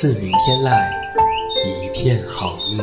自鸣天籁，一片好音。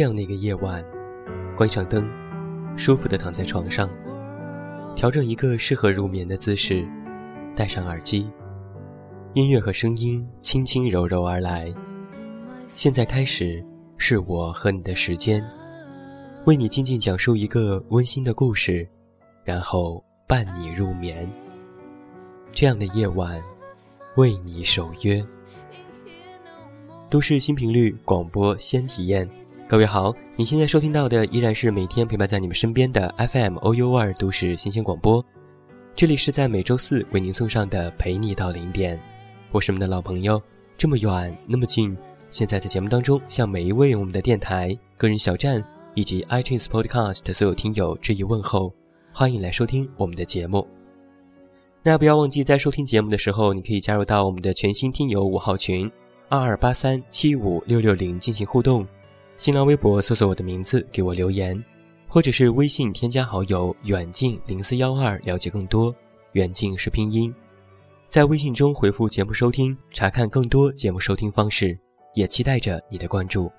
这样的一个夜晚，关上灯，舒服的躺在床上，调整一个适合入眠的姿势，戴上耳机，音乐和声音轻轻柔柔而来。现在开始，是我和你的时间，为你静静讲述一个温馨的故事，然后伴你入眠。这样的夜晚，为你守约。都市新频率广播先体验。各位好，你现在收听到的依然是每天陪伴在你们身边的 FM OU 二都市新鲜广播，这里是在每周四为您送上的陪你到零点，我是你们的老朋友，这么远那么近。现在在节目当中，向每一位我们的电台、个人小站以及 iTunes Podcast 所有听友致以问候，欢迎来收听我们的节目。那不要忘记在收听节目的时候，你可以加入到我们的全新听友五号群二二八三七五六六零进行互动。新浪微博搜索我的名字给我留言，或者是微信添加好友远近零四幺二了解更多。远近是拼音，在微信中回复节目收听，查看更多节目收听方式，也期待着你的关注。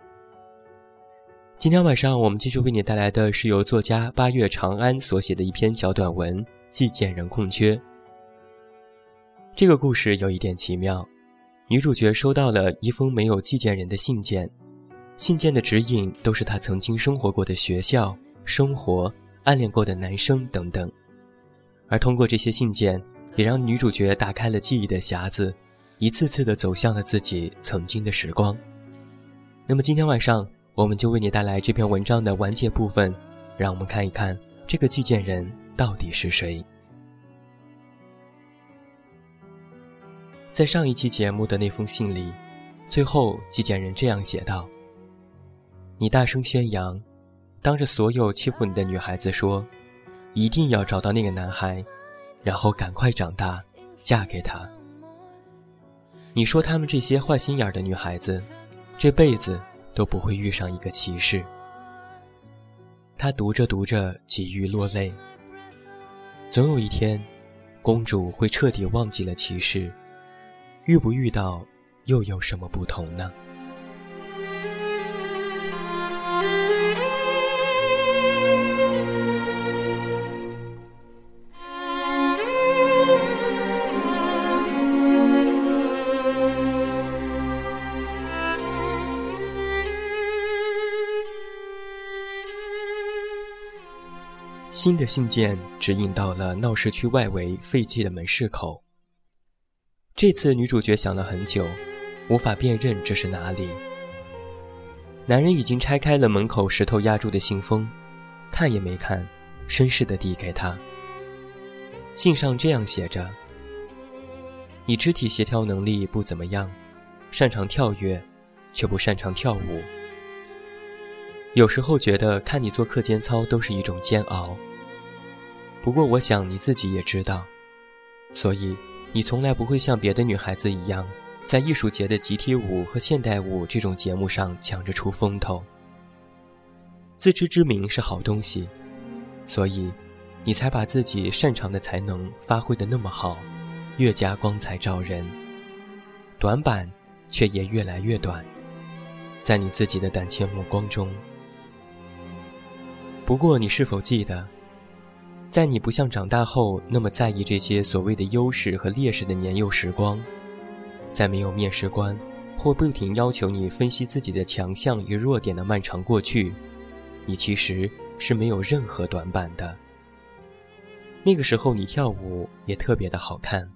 今天晚上我们继续为你带来的是由作家八月长安所写的一篇小短文《寄件人空缺》。这个故事有一点奇妙，女主角收到了一封没有寄件人的信件。信件的指引都是她曾经生活过的学校、生活、暗恋过的男生等等，而通过这些信件，也让女主角打开了记忆的匣子，一次次的走向了自己曾经的时光。那么今天晚上，我们就为你带来这篇文章的完结部分，让我们看一看这个寄件人到底是谁。在上一期节目的那封信里，最后寄件人这样写道。你大声宣扬，当着所有欺负你的女孩子说，一定要找到那个男孩，然后赶快长大，嫁给他。你说他们这些坏心眼的女孩子，这辈子都不会遇上一个骑士。他读着读着，几欲落泪。总有一天，公主会彻底忘记了骑士，遇不遇到，又有什么不同呢？新的信件指引到了闹市区外围废弃的门市口。这次女主角想了很久，无法辨认这是哪里。男人已经拆开了门口石头压住的信封，看也没看，绅士的递给她。信上这样写着：“你肢体协调能力不怎么样，擅长跳跃，却不擅长跳舞。有时候觉得看你做课间操都是一种煎熬。不过我想你自己也知道，所以你从来不会像别的女孩子一样，在艺术节的集体舞和现代舞这种节目上抢着出风头。自知之明是好东西，所以你才把自己擅长的才能发挥的那么好，越加光彩照人。短板却也越来越短，在你自己的胆怯目光中。不过，你是否记得，在你不像长大后那么在意这些所谓的优势和劣势的年幼时光，在没有面试官或不停要求你分析自己的强项与弱点的漫长过去，你其实是没有任何短板的。那个时候你跳舞也特别的好看。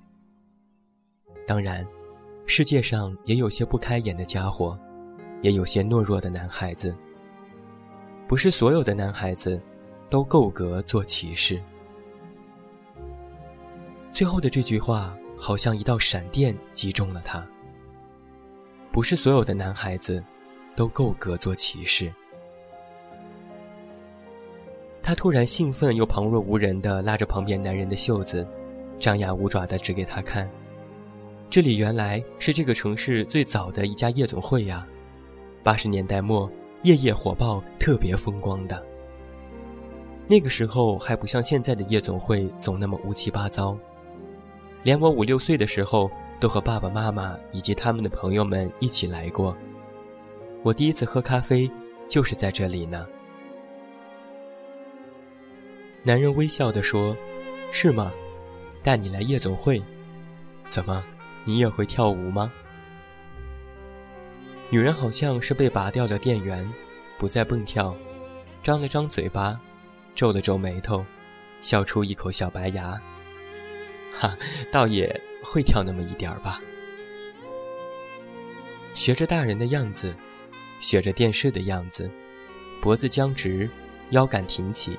当然，世界上也有些不开眼的家伙，也有些懦弱的男孩子。不是所有的男孩子。都够格做骑士。最后的这句话好像一道闪电击中了他。不是所有的男孩子都够格做骑士。他突然兴奋又旁若无人地拉着旁边男人的袖子，张牙舞爪地指给他看：“这里原来是这个城市最早的一家夜总会呀，八十年代末夜夜火爆，特别风光的。”那个时候还不像现在的夜总会总那么乌七八糟，连我五六岁的时候都和爸爸妈妈以及他们的朋友们一起来过。我第一次喝咖啡就是在这里呢。男人微笑地说：“是吗？带你来夜总会？怎么，你也会跳舞吗？”女人好像是被拔掉了电源，不再蹦跳，张了张嘴巴。皱了皱眉头，笑出一口小白牙。哈，倒也会跳那么一点儿吧。学着大人的样子，学着电视的样子，脖子僵直，腰杆挺起，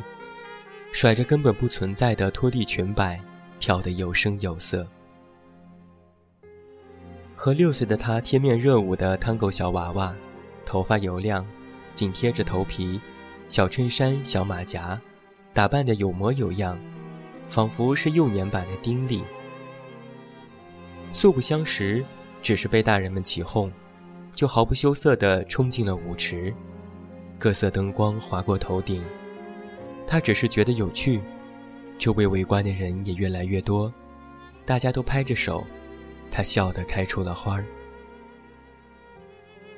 甩着根本不存在的拖地裙摆，跳得有声有色。和六岁的他贴面热舞的汤狗小娃娃，头发油亮，紧贴着头皮。小衬衫、小马甲，打扮的有模有样，仿佛是幼年版的丁力。素不相识，只是被大人们起哄，就毫不羞涩地冲进了舞池。各色灯光划过头顶，他只是觉得有趣。周围围观的人也越来越多，大家都拍着手，他笑得开出了花儿。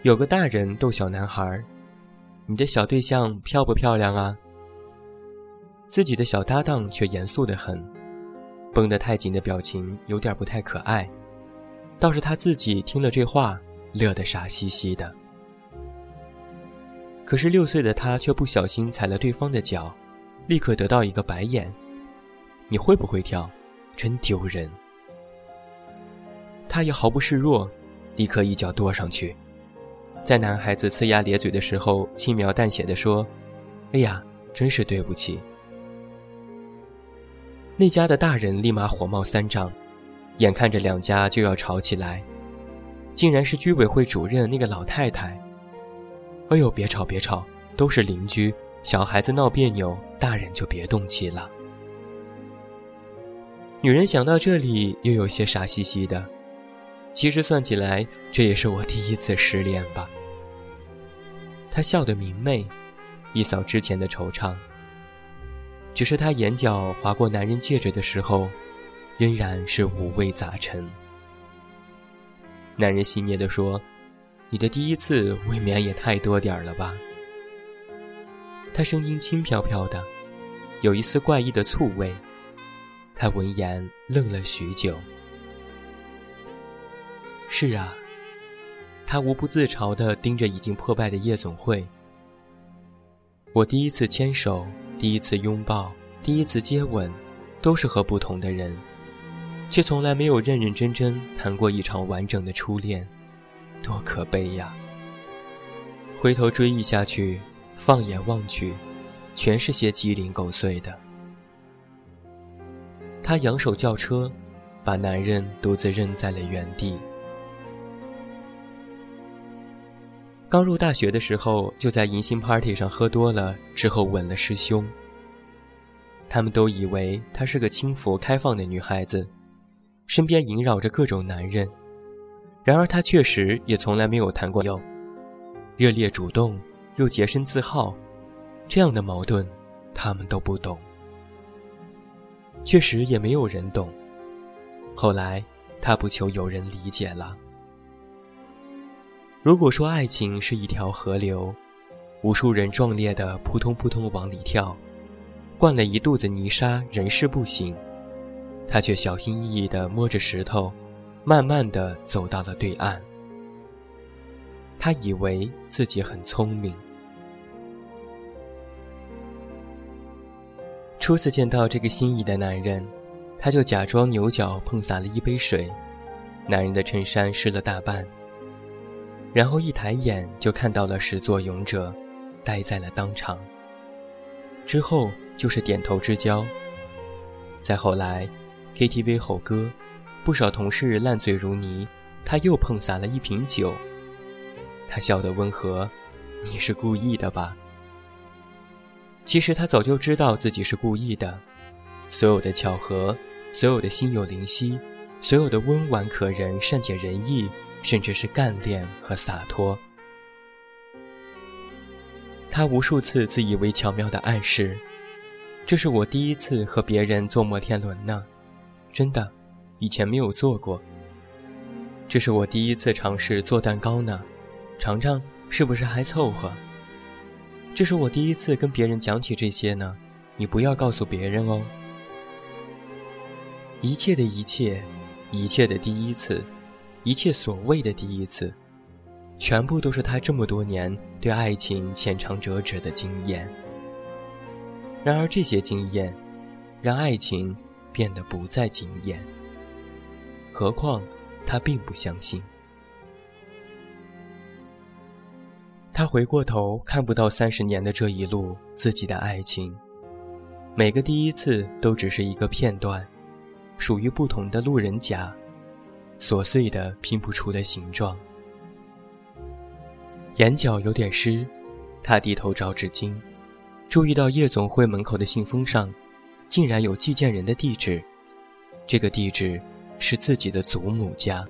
有个大人逗小男孩。你的小对象漂不漂亮啊？自己的小搭档却严肃得很，绷得太紧的表情有点不太可爱。倒是他自己听了这话，乐得傻兮兮的。可是六岁的他却不小心踩了对方的脚，立刻得到一个白眼。你会不会跳？真丢人！他也毫不示弱，立刻一脚跺上去。在男孩子呲牙咧嘴的时候，轻描淡写的说：“哎呀，真是对不起。”那家的大人立马火冒三丈，眼看着两家就要吵起来，竟然是居委会主任那个老太太。哎呦，别吵别吵，都是邻居，小孩子闹别扭，大人就别动气了。女人想到这里，又有些傻兮兮的。其实算起来，这也是我第一次失恋吧。他笑得明媚，一扫之前的惆怅。只是他眼角划过男人戒指的时候，仍然是五味杂陈。男人戏谑地说：“你的第一次未免也太多点儿了吧？”他声音轻飘飘的，有一丝怪异的醋味。他闻言愣了许久。是啊。他无不自嘲地盯着已经破败的夜总会。我第一次牵手，第一次拥抱，第一次接吻，都是和不同的人，却从来没有认认真真谈过一场完整的初恋，多可悲呀！回头追忆下去，放眼望去，全是些鸡零狗碎的。他扬手叫车，把男人独自扔在了原地。刚入大学的时候，就在迎新 party 上喝多了，之后吻了师兄。他们都以为她是个轻浮开放的女孩子，身边萦绕着各种男人。然而她确实也从来没有谈过友，热烈主动又洁身自好，这样的矛盾，他们都不懂。确实也没有人懂。后来，她不求有人理解了。如果说爱情是一条河流，无数人壮烈的扑通扑通往里跳，灌了一肚子泥沙，人事不省，他却小心翼翼地摸着石头，慢慢地走到了对岸。他以为自己很聪明。初次见到这个心仪的男人，他就假装牛角碰洒了一杯水，男人的衬衫湿了大半。然后一抬眼就看到了始作俑者，呆在了当场。之后就是点头之交。再后来，KTV 吼歌，不少同事烂醉如泥，他又碰洒了一瓶酒。他笑得温和：“你是故意的吧？”其实他早就知道自己是故意的。所有的巧合，所有的心有灵犀，所有的温婉可人、善解人意，甚至是干练和洒脱。他无数次自以为巧妙的暗示：“这是我第一次和别人坐摩天轮呢，真的，以前没有坐过。这是我第一次尝试做蛋糕呢。”尝尝是不是还凑合？这是我第一次跟别人讲起这些呢，你不要告诉别人哦。一切的一切，一切的第一次，一切所谓的第一次，全部都是他这么多年对爱情浅尝辄止的经验。然而这些经验，让爱情变得不再惊艳。何况他并不相信。他回过头看不到三十年的这一路自己的爱情，每个第一次都只是一个片段，属于不同的路人甲，琐碎的拼不出的形状。眼角有点湿，他低头找纸巾，注意到夜总会门口的信封上，竟然有寄件人的地址，这个地址是自己的祖母家。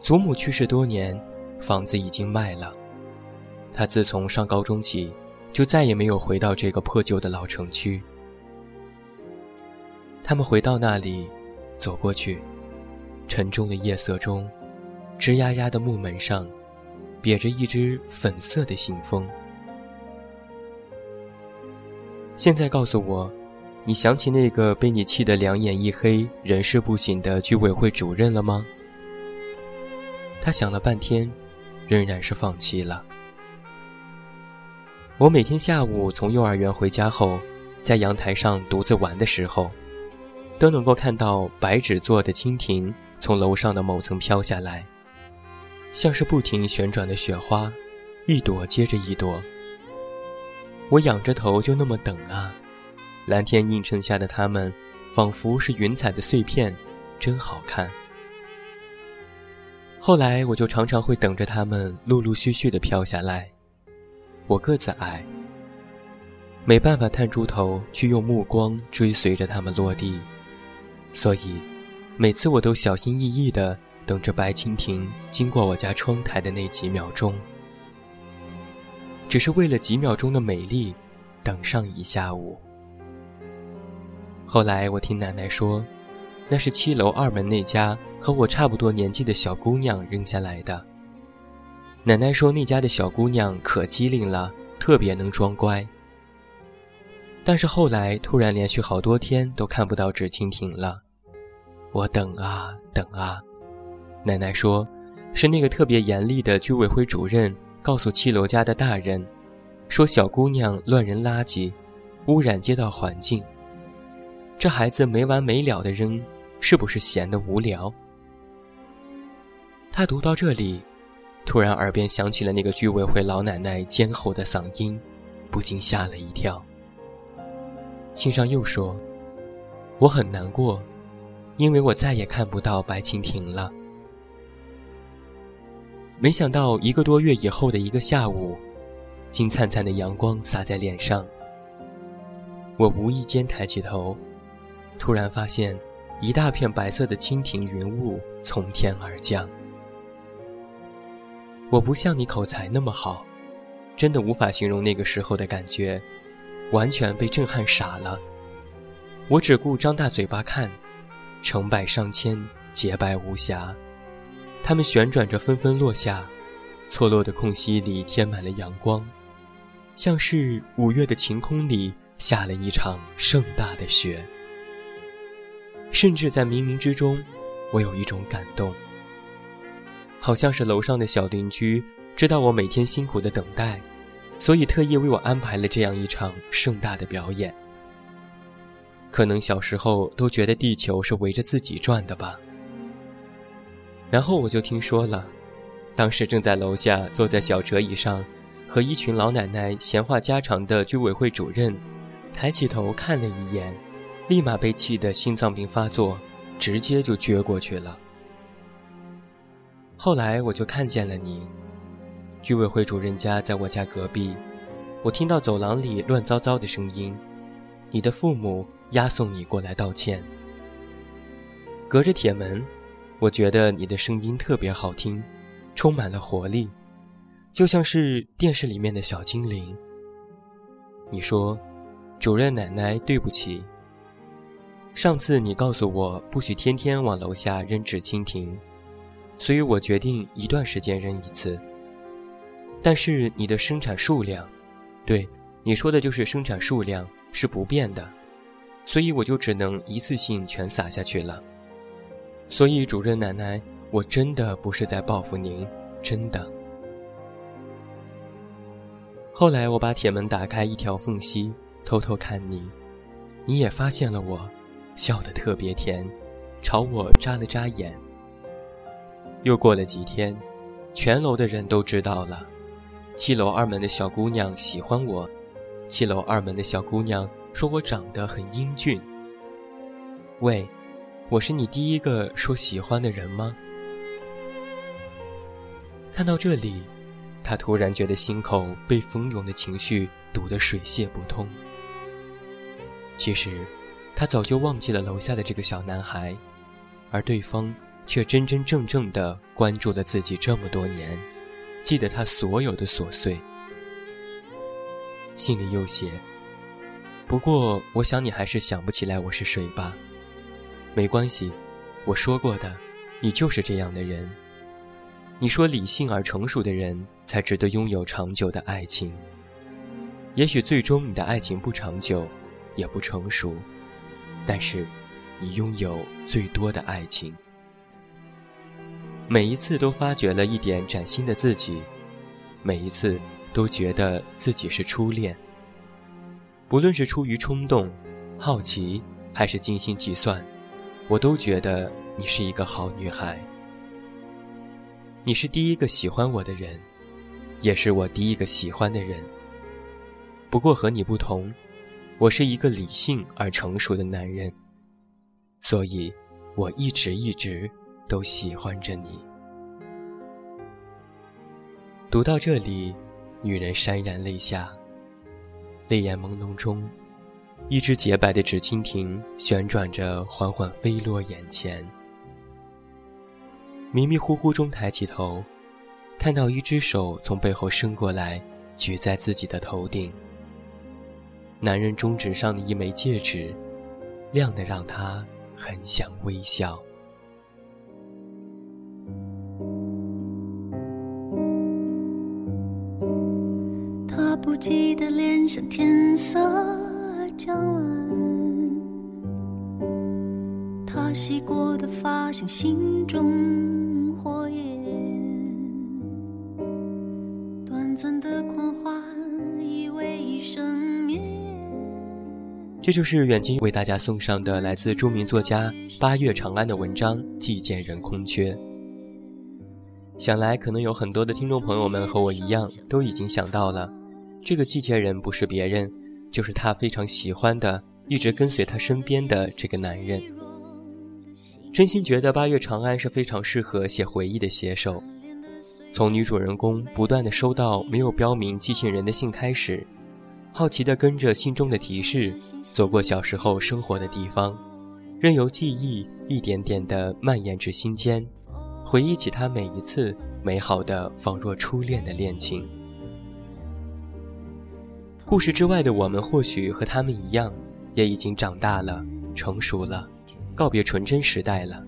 祖母去世多年。房子已经卖了，他自从上高中起，就再也没有回到这个破旧的老城区。他们回到那里，走过去，沉重的夜色中，吱呀呀的木门上，别着一只粉色的信封。现在告诉我，你想起那个被你气得两眼一黑、人事不省的居委会主任了吗？他想了半天。仍然是放弃了。我每天下午从幼儿园回家后，在阳台上独自玩的时候，都能够看到白纸做的蜻蜓从楼上的某层飘下来，像是不停旋转的雪花，一朵接着一朵。我仰着头就那么等啊，蓝天映衬下的它们，仿佛是云彩的碎片，真好看。后来我就常常会等着它们陆陆续续的飘下来。我个子矮，没办法探出头去用目光追随着它们落地，所以每次我都小心翼翼的等着白蜻蜓经过我家窗台的那几秒钟，只是为了几秒钟的美丽，等上一下午。后来我听奶奶说。那是七楼二门那家和我差不多年纪的小姑娘扔下来的。奶奶说那家的小姑娘可机灵了，特别能装乖。但是后来突然连续好多天都看不到纸蜻蜓了，我等啊等啊。奶奶说，是那个特别严厉的居委会主任告诉七楼家的大人，说小姑娘乱扔垃圾，污染街道环境。这孩子没完没了的扔。是不是闲得无聊？他读到这里，突然耳边响起了那个居委会老奶奶尖厚的嗓音，不禁吓了一跳。信上又说：“我很难过，因为我再也看不到白蜻蜓了。”没想到一个多月以后的一个下午，金灿灿的阳光洒在脸上，我无意间抬起头，突然发现。一大片白色的蜻蜓云雾从天而降。我不像你口才那么好，真的无法形容那个时候的感觉，完全被震撼傻了。我只顾张大嘴巴看，成百上千，洁白无瑕，它们旋转着纷纷落下，错落的空隙里填满了阳光，像是五月的晴空里下了一场盛大的雪。甚至在冥冥之中，我有一种感动，好像是楼上的小邻居知道我每天辛苦的等待，所以特意为我安排了这样一场盛大的表演。可能小时候都觉得地球是围着自己转的吧。然后我就听说了，当时正在楼下坐在小折椅上，和一群老奶奶闲话家常的居委会主任，抬起头看了一眼。立马被气得心脏病发作，直接就撅过去了。后来我就看见了你，居委会主任家在我家隔壁，我听到走廊里乱糟糟的声音，你的父母押送你过来道歉。隔着铁门，我觉得你的声音特别好听，充满了活力，就像是电视里面的小精灵。你说：“主任奶奶，对不起。”上次你告诉我不许天天往楼下扔纸蜻蜓，所以我决定一段时间扔一次。但是你的生产数量，对，你说的就是生产数量是不变的，所以我就只能一次性全撒下去了。所以主任奶奶，我真的不是在报复您，真的。后来我把铁门打开一条缝隙，偷偷看你，你也发现了我。笑得特别甜，朝我眨了眨眼。又过了几天，全楼的人都知道了，七楼二门的小姑娘喜欢我，七楼二门的小姑娘说我长得很英俊。喂，我是你第一个说喜欢的人吗？看到这里，他突然觉得心口被蜂涌的情绪堵得水泄不通。其实。他早就忘记了楼下的这个小男孩，而对方却真真正正的关注了自己这么多年，记得他所有的琐碎。心里又写：不过我想你还是想不起来我是谁吧。没关系，我说过的，你就是这样的人。你说理性而成熟的人才值得拥有长久的爱情。也许最终你的爱情不长久，也不成熟。但是，你拥有最多的爱情，每一次都发掘了一点崭新的自己，每一次都觉得自己是初恋。不论是出于冲动、好奇，还是精心计算，我都觉得你是一个好女孩。你是第一个喜欢我的人，也是我第一个喜欢的人。不过和你不同。我是一个理性而成熟的男人，所以，我一直一直都喜欢着你。读到这里，女人潸然泪下，泪眼朦胧中，一只洁白的纸蜻蜓旋转着，缓缓飞落眼前。迷迷糊糊中抬起头，看到一只手从背后伸过来，举在自己的头顶。男人中指上的一枚戒指，亮得让他很想微笑。不羁的脸像天色将晚，他洗过的发像心中火焰，短暂的狂欢以为一生眠。这就是远近为大家送上的来自著名作家八月长安的文章《寄见人空缺》。想来可能有很多的听众朋友们和我一样，都已经想到了，这个寄件人不是别人，就是他非常喜欢的、一直跟随他身边的这个男人。真心觉得八月长安是非常适合写回忆的写手。从女主人公不断的收到没有标明寄信人的信开始，好奇的跟着信中的提示。走过小时候生活的地方，任由记忆一点点的蔓延至心间，回忆起他每一次美好的仿若初恋的恋情。故事之外的我们，或许和他们一样，也已经长大了，成熟了，告别纯真时代了。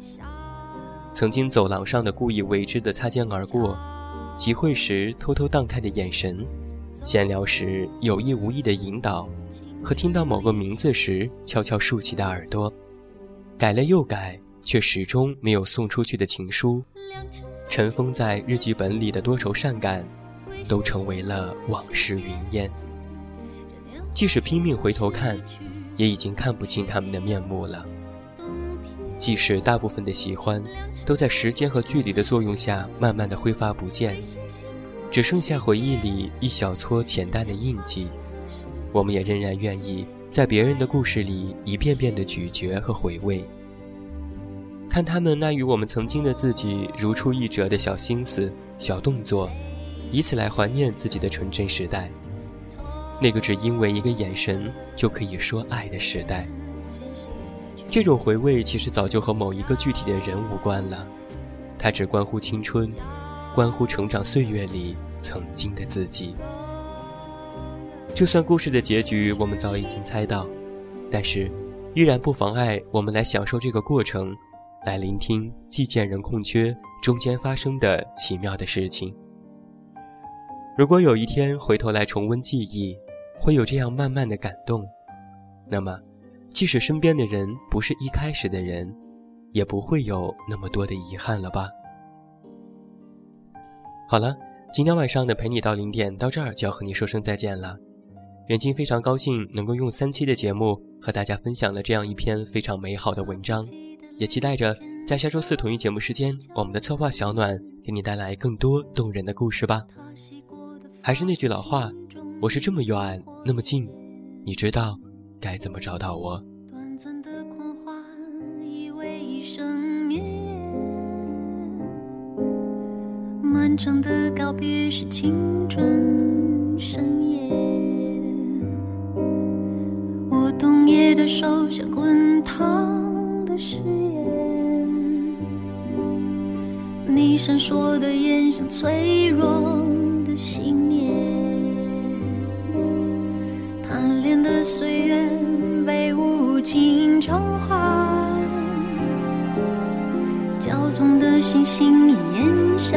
曾经走廊上的故意为之的擦肩而过，集会时偷偷荡开的眼神，闲聊时有意无意的引导，和听到某个名字时悄悄竖起的耳朵，改了又改却始终没有送出去的情书，尘封在日记本里的多愁善感，都成为了往事云烟。即使拼命回头看，也已经看不清他们的面目了。即使大部分的喜欢，都在时间和距离的作用下慢慢的挥发不见，只剩下回忆里一小撮浅淡的印记，我们也仍然愿意在别人的故事里一遍遍的咀嚼和回味，看他们那与我们曾经的自己如出一辙的小心思、小动作，以此来怀念自己的纯真时代，那个只因为一个眼神就可以说爱的时代。这种回味其实早就和某一个具体的人无关了，它只关乎青春，关乎成长岁月里曾经的自己。就算故事的结局我们早已经猜到，但是依然不妨碍我们来享受这个过程，来聆听既见人空缺中间发生的奇妙的事情。如果有一天回头来重温记忆，会有这样慢慢的感动，那么。即使身边的人不是一开始的人，也不会有那么多的遗憾了吧？好了，今天晚上的陪你到零点到这儿就要和你说声再见了。远近非常高兴能够用三期的节目和大家分享了这样一篇非常美好的文章，也期待着在下周四同一节目时间，我们的策划小暖给你带来更多动人的故事吧。还是那句老话，我是这么远那么近，你知道。该怎么找到我？短暂的狂欢以为一生眠，漫长的告别是青春盛宴。我冬夜的手像滚烫的誓言，你闪烁的眼像脆弱的心岁月被无情召唤，骄纵的星星烟消